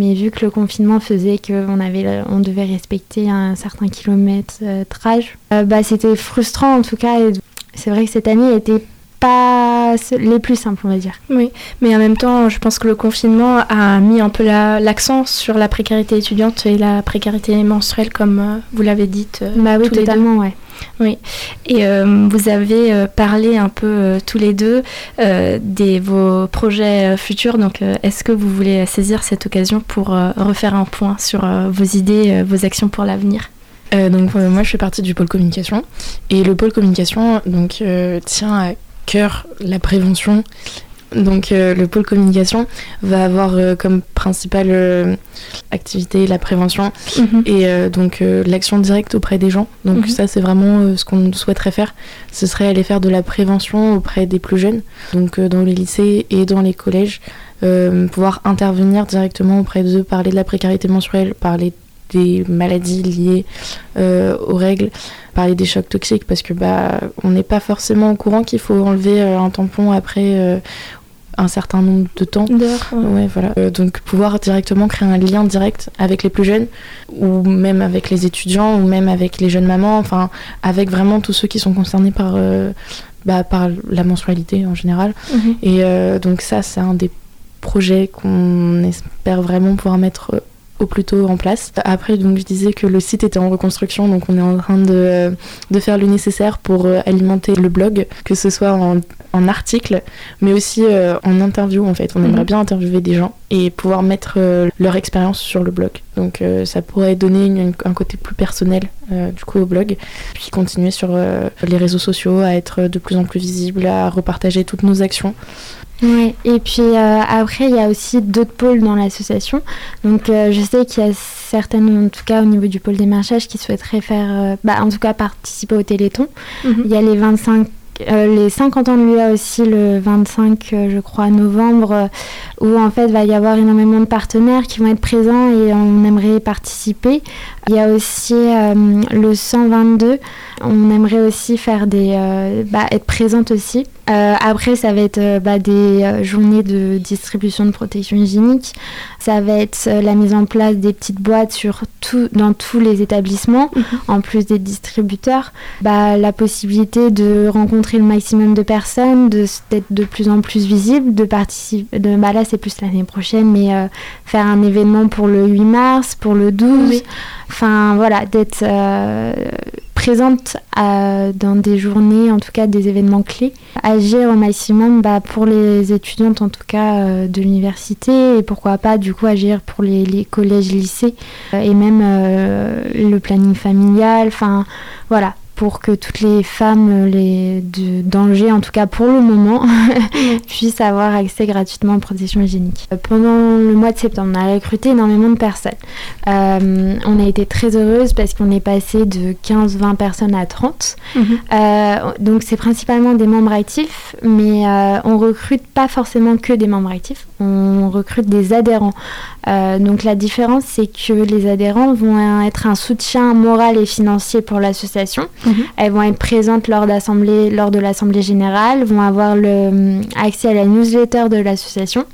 Mais vu que le confinement faisait qu'on avait, on devait respecter un certain kilométrage, bah, c'était frustrant en tout cas. C'est vrai que cette année était pas les plus simples, on va dire. Oui, mais en même temps, je pense que le confinement a mis un peu l'accent sur la précarité étudiante et la précarité menstruelle, comme euh, vous l'avez dit. Euh, bah oui, totalement, ouais. Oui, et euh, vous avez parlé un peu tous les deux de vos projets futurs. Donc, est-ce que vous voulez saisir cette occasion pour refaire un point sur vos idées, vos actions pour l'avenir? Euh, donc euh, moi je fais partie du pôle communication et le pôle communication donc euh, tient à cœur la prévention. Donc le pôle communication va avoir comme principale activité la prévention mhm. et donc l'action directe auprès des gens. Donc mhm. ça c'est vraiment ce qu'on souhaiterait faire. Ce serait aller faire de la prévention auprès des plus jeunes, donc dans les lycées et dans les collèges. pouvoir intervenir directement auprès d'eux, parler de la précarité menstruelle, parler des maladies liées euh, aux règles, parler des chocs toxiques parce que bah on n'est pas forcément au courant qu'il faut enlever euh, un tampon après euh, un certain nombre de temps. Ouais. voilà. donc pouvoir directement créer un lien direct avec les plus jeunes ou même avec les étudiants ou même avec les jeunes mamans, enfin avec vraiment tous ceux qui sont concernés par bah, par la mensualité en général. Mhm. Et donc ça c'est un des projets qu'on espère vraiment pouvoir mettre au plus tôt en place. Après, donc, je disais que le site était en reconstruction, donc on est en train de, de faire le nécessaire pour euh, alimenter le blog, que ce soit en, en article, mais aussi euh, en interview en fait. On aimerait mhm. bien interviewer des gens et pouvoir mettre euh, leur expérience sur le blog. Donc ça pourrait donner un côté plus personnel du coup au blog, puis continuer sur les réseaux sociaux à être de plus en plus visible, à repartager toutes nos actions. Oui, et puis euh, après, il y a aussi d'autres pôles dans l'association. Donc, euh, je sais qu'il y a certaines, en tout cas au niveau du pôle démarchage, qui souhaiteraient faire, euh, bah, en tout cas participer au Téléthon. Mhm. Il y a les 25 les 50 ans de l'UA aussi le 25 je crois novembre où en fait va y avoir énormément de partenaires qui vont être présents et on aimerait participer. Il y a aussi le 122, on aimerait aussi faire des bah, être présente aussi euh, après, ça va être euh, bah, des euh, journées de distribution de protection hygiénique. Ça va être la mise en place des petites boîtes sur tout, dans tous les établissements, mhm. en plus des distributeurs. Bah, la possibilité de rencontrer le maximum de personnes, d'être de, plus en plus visible, de participer. De, bah, là, c'est plus l'année prochaine, mais faire un événement pour le 8 mars, pour le 12. Enfin, voilà, d'être présente dans des journées, en tout cas des événements clés. Agir au maximum bah, pour les étudiantes, en tout cas euh, de l'université, et pourquoi pas du coup agir pour les, collèges, lycées, euh, et même euh, le planning familial. Enfin, voilà, pour que toutes les femmes les, de danger, en tout cas pour le moment, puissent avoir accès gratuitement aux protections hygiéniques. Pendant le mois de septembre, on a recruté énormément de personnes. Euh, on a été très heureuse parce qu'on est passé de 15-20 personnes à 30. Mhm. Euh, donc c'est principalement des membres actifs, mais euh, on recrute pas forcément que des membres actifs, on recrute des adhérents. donc la différence, c'est que les adhérents vont être un soutien moral et financier pour l'association. Mhm. Elles vont être présentes lors, lors de l'assemblée générale, vont avoir le, accès à la newsletter de l'association,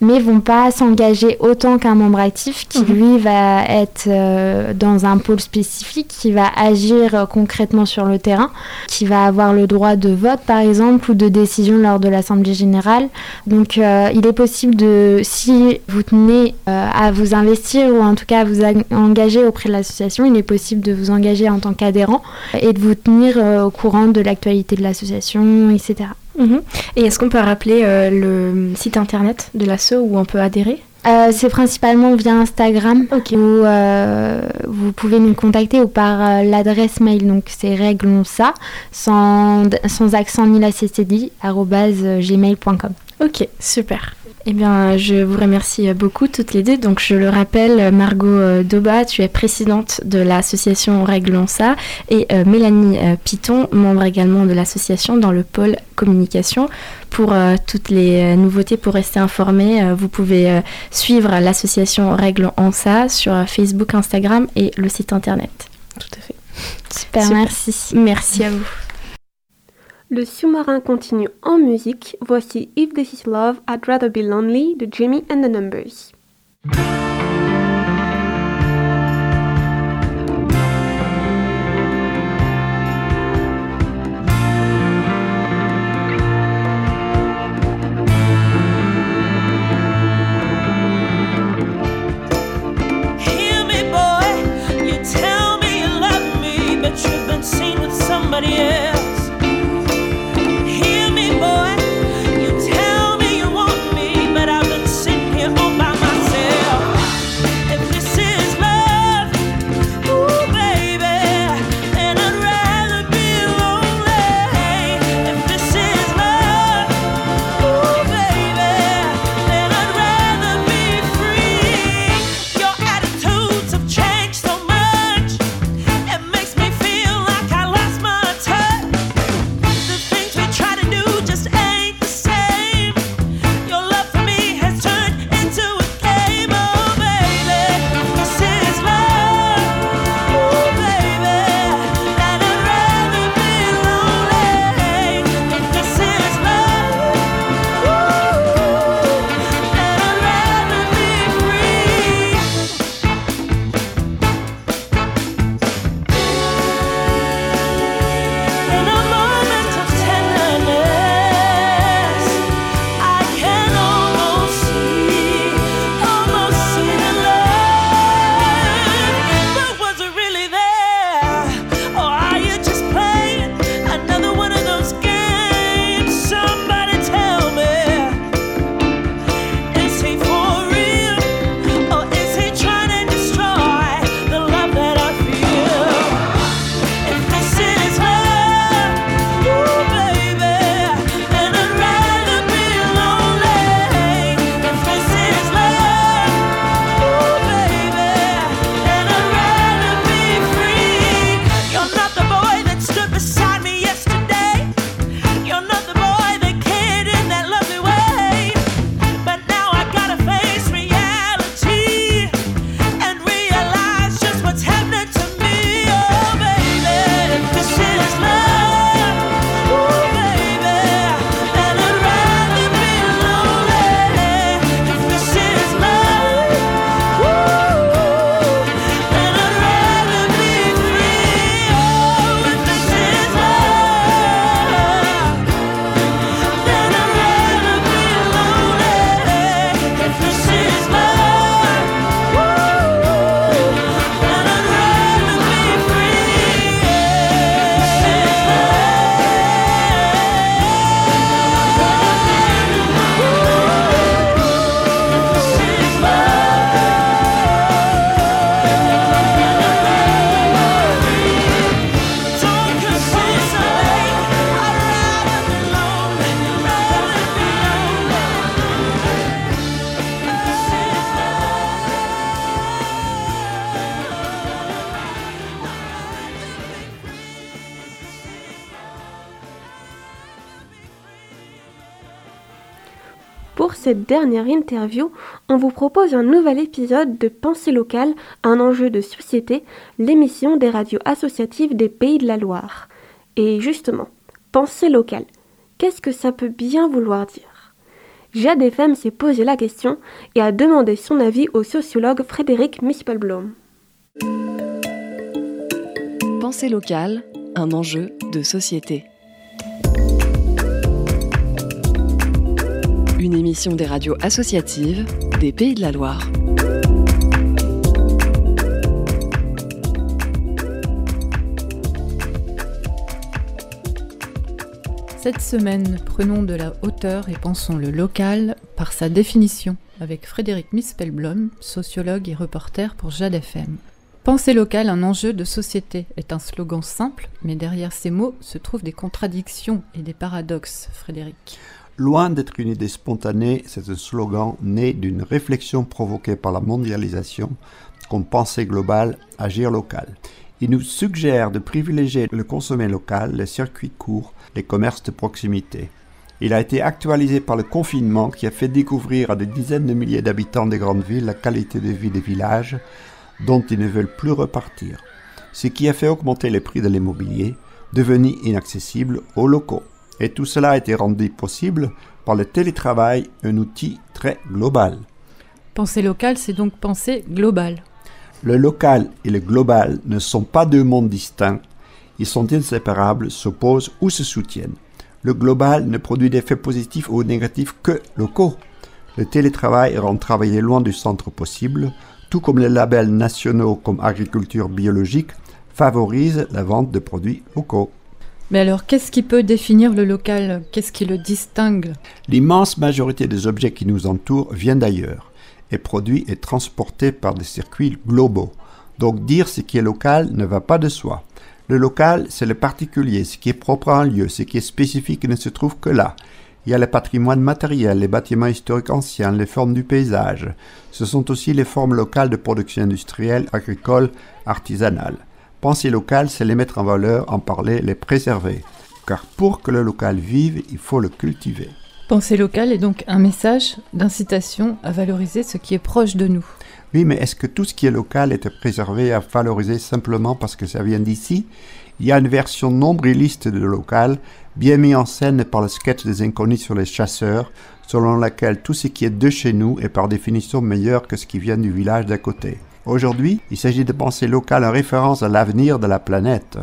mais vont pas s'engager autant qu'un membre actif qui, mhm. lui, va être euh, dans un pôle spécifique, qui va agir euh, concrètement sur le terrain, qui va avoir le droit de vote, par exemple, ou de décision lors de l'Assemblée générale. Donc, euh, il est possible de, si vous tenez à vous investir ou en tout cas à vous engager auprès de l'association, il est possible de vous engager en tant qu'adhérent et de vous tenir au courant de l'actualité de l'association, etc. Mhm. Et est-ce qu'on peut rappeler le site internet de l'asso où on peut adhérer? Euh, c'est principalement via Instagram où euh, vous pouvez nous contacter ou par euh, l'adresse mail. Donc c'est réglons ça sans, sans accent ni la ccd gmail.com. Ok, super. Eh bien, je vous remercie beaucoup toutes les deux. Donc, je le rappelle, Margot Doba, tu es présidente de l'association Réglons ça, et Mélanie Piton, membre également de l'association dans le pôle communication. Pour euh, toutes les euh, nouveautés, pour rester informé, euh, vous pouvez suivre l'association en ça sur Facebook, Instagram et le site internet. Tout à fait. Super, merci. Merci à vous. Le sous-marin continue en musique. Voici If This Is Love, I'd Rather Be Lonely de Jimmy and the Numbers. Dernière interview, on vous propose un nouvel épisode de Pensée locale, un enjeu de société, l'émission des radios associatives des Pays de la Loire. Et justement, Pensée locale, qu'est-ce que ça peut bien vouloir dire? Jade FM s'est posé la question et a demandé son avis au sociologue Frédéric Mispelblom. Pensée locale, un enjeu de société. Une émission des radios associatives des Pays de la Loire. Cette semaine, prenons de la hauteur et pensons le local par sa définition avec Frédéric Mispelblom, sociologue et reporter pour Jade FM. Penser local, un enjeu de société, est un slogan simple, mais derrière ces mots se trouvent des contradictions et des paradoxes, Frédéric. Loin d'être une idée spontanée, c'est un slogan né d'une réflexion provoquée par la mondialisation comme pensée agir local. Il nous suggère de privilégier le consommer local, les circuits courts, les commerces de proximité. Il a été actualisé par le confinement qui a fait découvrir à des dizaines de milliers d'habitants des grandes villes la qualité de vie des villages dont ils ne veulent plus repartir, ce qui a fait augmenter les prix de l'immobilier, devenu inaccessible aux locaux. Et tout cela a été rendu possible par le télétravail, un outil très global. Penser local, c'est donc penser global. Le local et le global ne sont pas deux mondes distincts, ils sont inséparables, s'opposent ou se soutiennent. Le global ne produit d'effets positifs ou négatifs que locaux. Le télétravail rend travailler loin du centre possible, tout comme les labels nationaux comme agriculture biologique favorisent la vente de produits locaux. Mais alors, qu'est-ce qui peut définir le local? Qu'est-ce qui le distingue? L'immense majorité des objets qui nous entourent vient d'ailleurs, et produit et transporté par des circuits globaux. Donc dire ce qui est local ne va pas de soi. Le local, c'est le particulier, ce qui est propre à un lieu, ce qui est spécifique ne se trouve que là. Il y a le patrimoine matériel, les bâtiments historiques anciens, les formes du paysage. Ce sont aussi les formes locales de production industrielle, agricole, artisanale. Penser local, c'est les mettre en valeur, en parler, les préserver. Car pour que le local vive, il faut le cultiver. Penser local est donc un message d'incitation à valoriser ce qui est proche de nous. Oui, mais est-ce que tout ce qui est local est préservé et à valoriser simplement parce que ça vient d'ici? Il y a une version nombriliste de local, bien mise en scène par le sketch des inconnus sur les chasseurs, selon laquelle tout ce qui est de chez nous est par définition meilleur que ce qui vient du village d'à côté. Aujourd'hui, il s'agit de penser local en référence à l'avenir de la planète.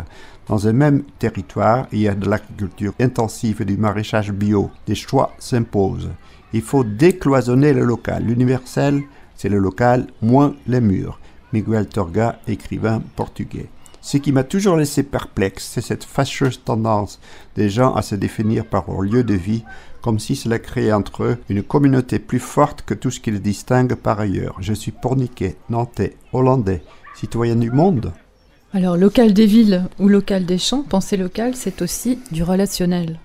Dans un même territoire, il y a de l'agriculture intensive et du maraîchage bio. Des choix s'imposent. Il faut décloisonner le local. L'universel, c'est le local, moins les murs. Miguel Torga, écrivain portugais. Ce qui m'a toujours laissé perplexe, c'est cette fâcheuse tendance des gens à se définir par leur lieu de vie, comme si cela créait entre eux une communauté plus forte que tout ce qui les distingue par ailleurs. Je suis porniquais, nantais, hollandais, citoyen du monde. Alors, local des villes ou local des champs, penser local, c'est aussi du relationnel.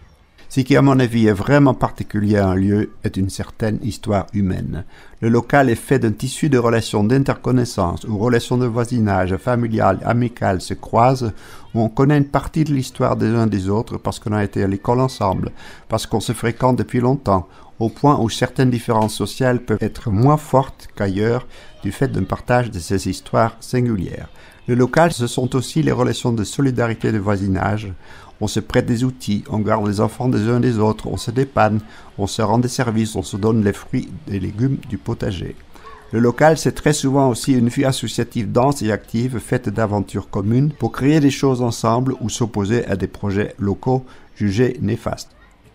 Ce qui, à mon avis, est vraiment particulier à un lieu est une certaine histoire humaine. Le local est fait d'un tissu de relations d'interconnaissance, où relations de voisinage, familiales, amicales se croisent, où on connaît une partie de l'histoire des uns des autres parce qu'on a été à l'école ensemble, parce qu'on se fréquente depuis longtemps, au point où certaines différences sociales peuvent être moins fortes qu'ailleurs du fait d'un partage de ces histoires singulières. Le local, ce sont aussi les relations de solidarité de voisinage. On se prête des outils, on garde les enfants des uns des autres, on se dépanne, on se rend des services, on se donne les fruits et légumes du potager. Le local, c'est très souvent aussi une vie associative dense et active, faite d'aventures communes pour créer des choses ensemble ou s'opposer à des projets locaux jugés néfastes.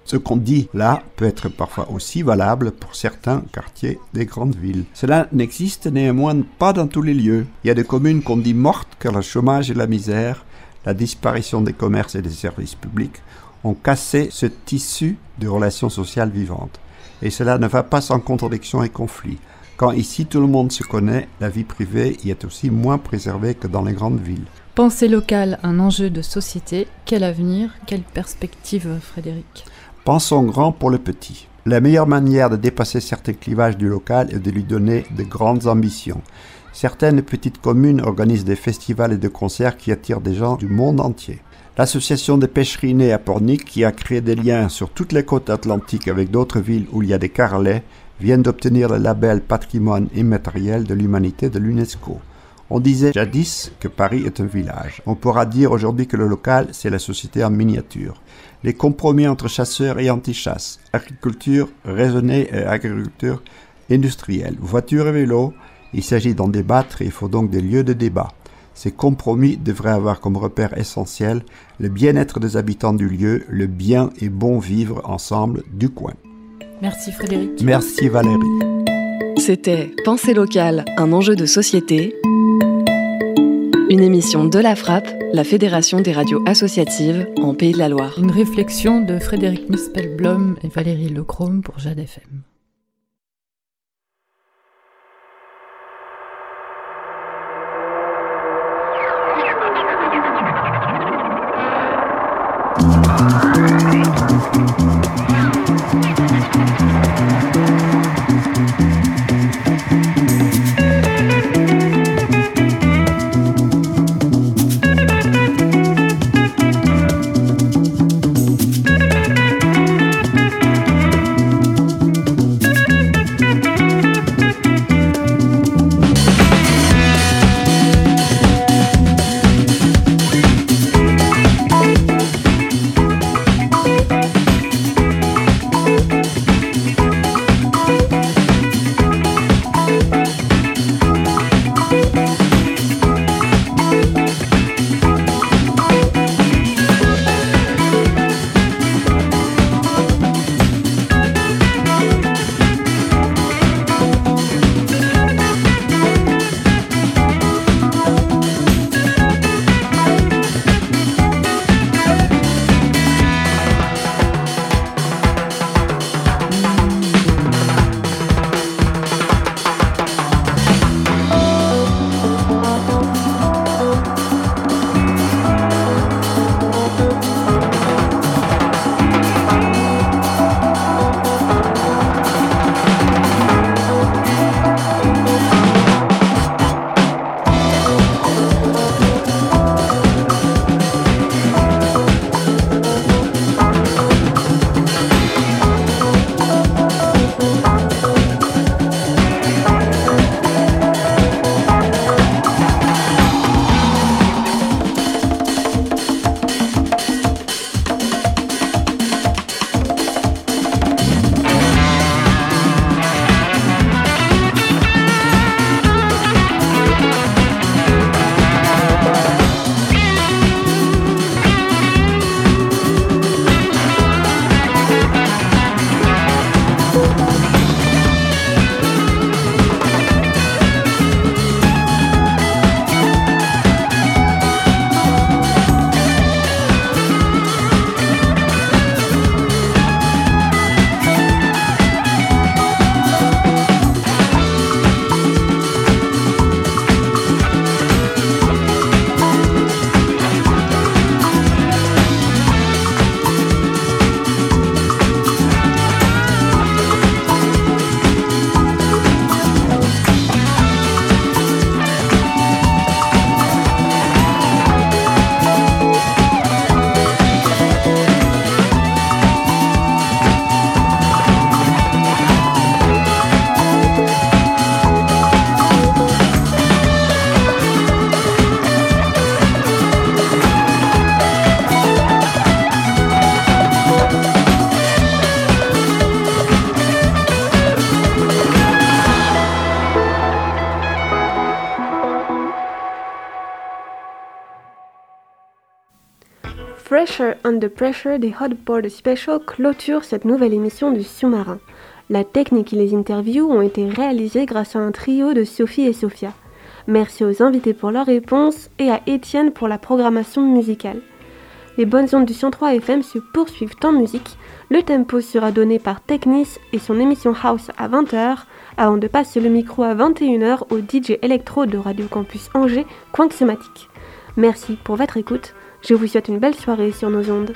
Ce qu'on dit là peut être parfois aussi valable pour certains quartiers des grandes villes. Cela n'existe néanmoins pas dans tous les lieux. Il y a des communes qu'on dit mortes car le chômage et la misère, la disparition des commerces et des services publics ont cassé ce tissu de relations sociales vivantes. Et cela ne va pas sans contradiction et conflit. Quand ici tout le monde se connaît, la vie privée y est aussi moins préservée que dans les grandes villes. Penser local, un enjeu de société, quel avenir, quelle perspective, Frédéric? Pensons grand pour le petit. La meilleure manière de dépasser certains clivages du local est de lui donner de grandes ambitions. Certaines petites communes organisent des festivals et des concerts qui attirent des gens du monde entier. L'association des pêcheries nées à Pornic, qui a créé des liens sur toutes les côtes atlantiques avec d'autres villes où il y a des carrelets, vient d'obtenir le label patrimoine immatériel de l'humanité de l'UNESCO. On disait jadis que Paris est un village. On pourra dire aujourd'hui que le local, c'est la société en miniature. Les compromis entre chasseurs et anti-chasse, agriculture raisonnée et agriculture industrielle, voiture et vélo, il s'agit d'en débattre et il faut donc des lieux de débat. Ces compromis devraient avoir comme repère essentiel le bien-être des habitants du lieu, le bien et bon vivre ensemble du coin. Merci Frédéric. Merci Valérie. C'était Pensée locale, un enjeu de société. Une émission de la Frappe, la Fédération des radios associatives en Pays de la Loire. Une réflexion de Frédéric Mispelblom et Valérie Lecrome pour Jade FM. Pressure Under Pressure des Hotboard Special clôture cette nouvelle émission du sous-marin. La technique et les interviews ont été réalisées grâce à un trio de Sophie et Sophia. Merci aux invités pour leurs réponses et à Étienne pour la programmation musicale. Les bonnes ondes du 103 FM se poursuivent en musique. Le tempo sera donné par Technis et son émission House à 20h, avant de passer le micro à 21h au DJ électro de Radio Campus Angers, Coin Merci pour votre écoute. Je vous souhaite une belle soirée sur nos ondes.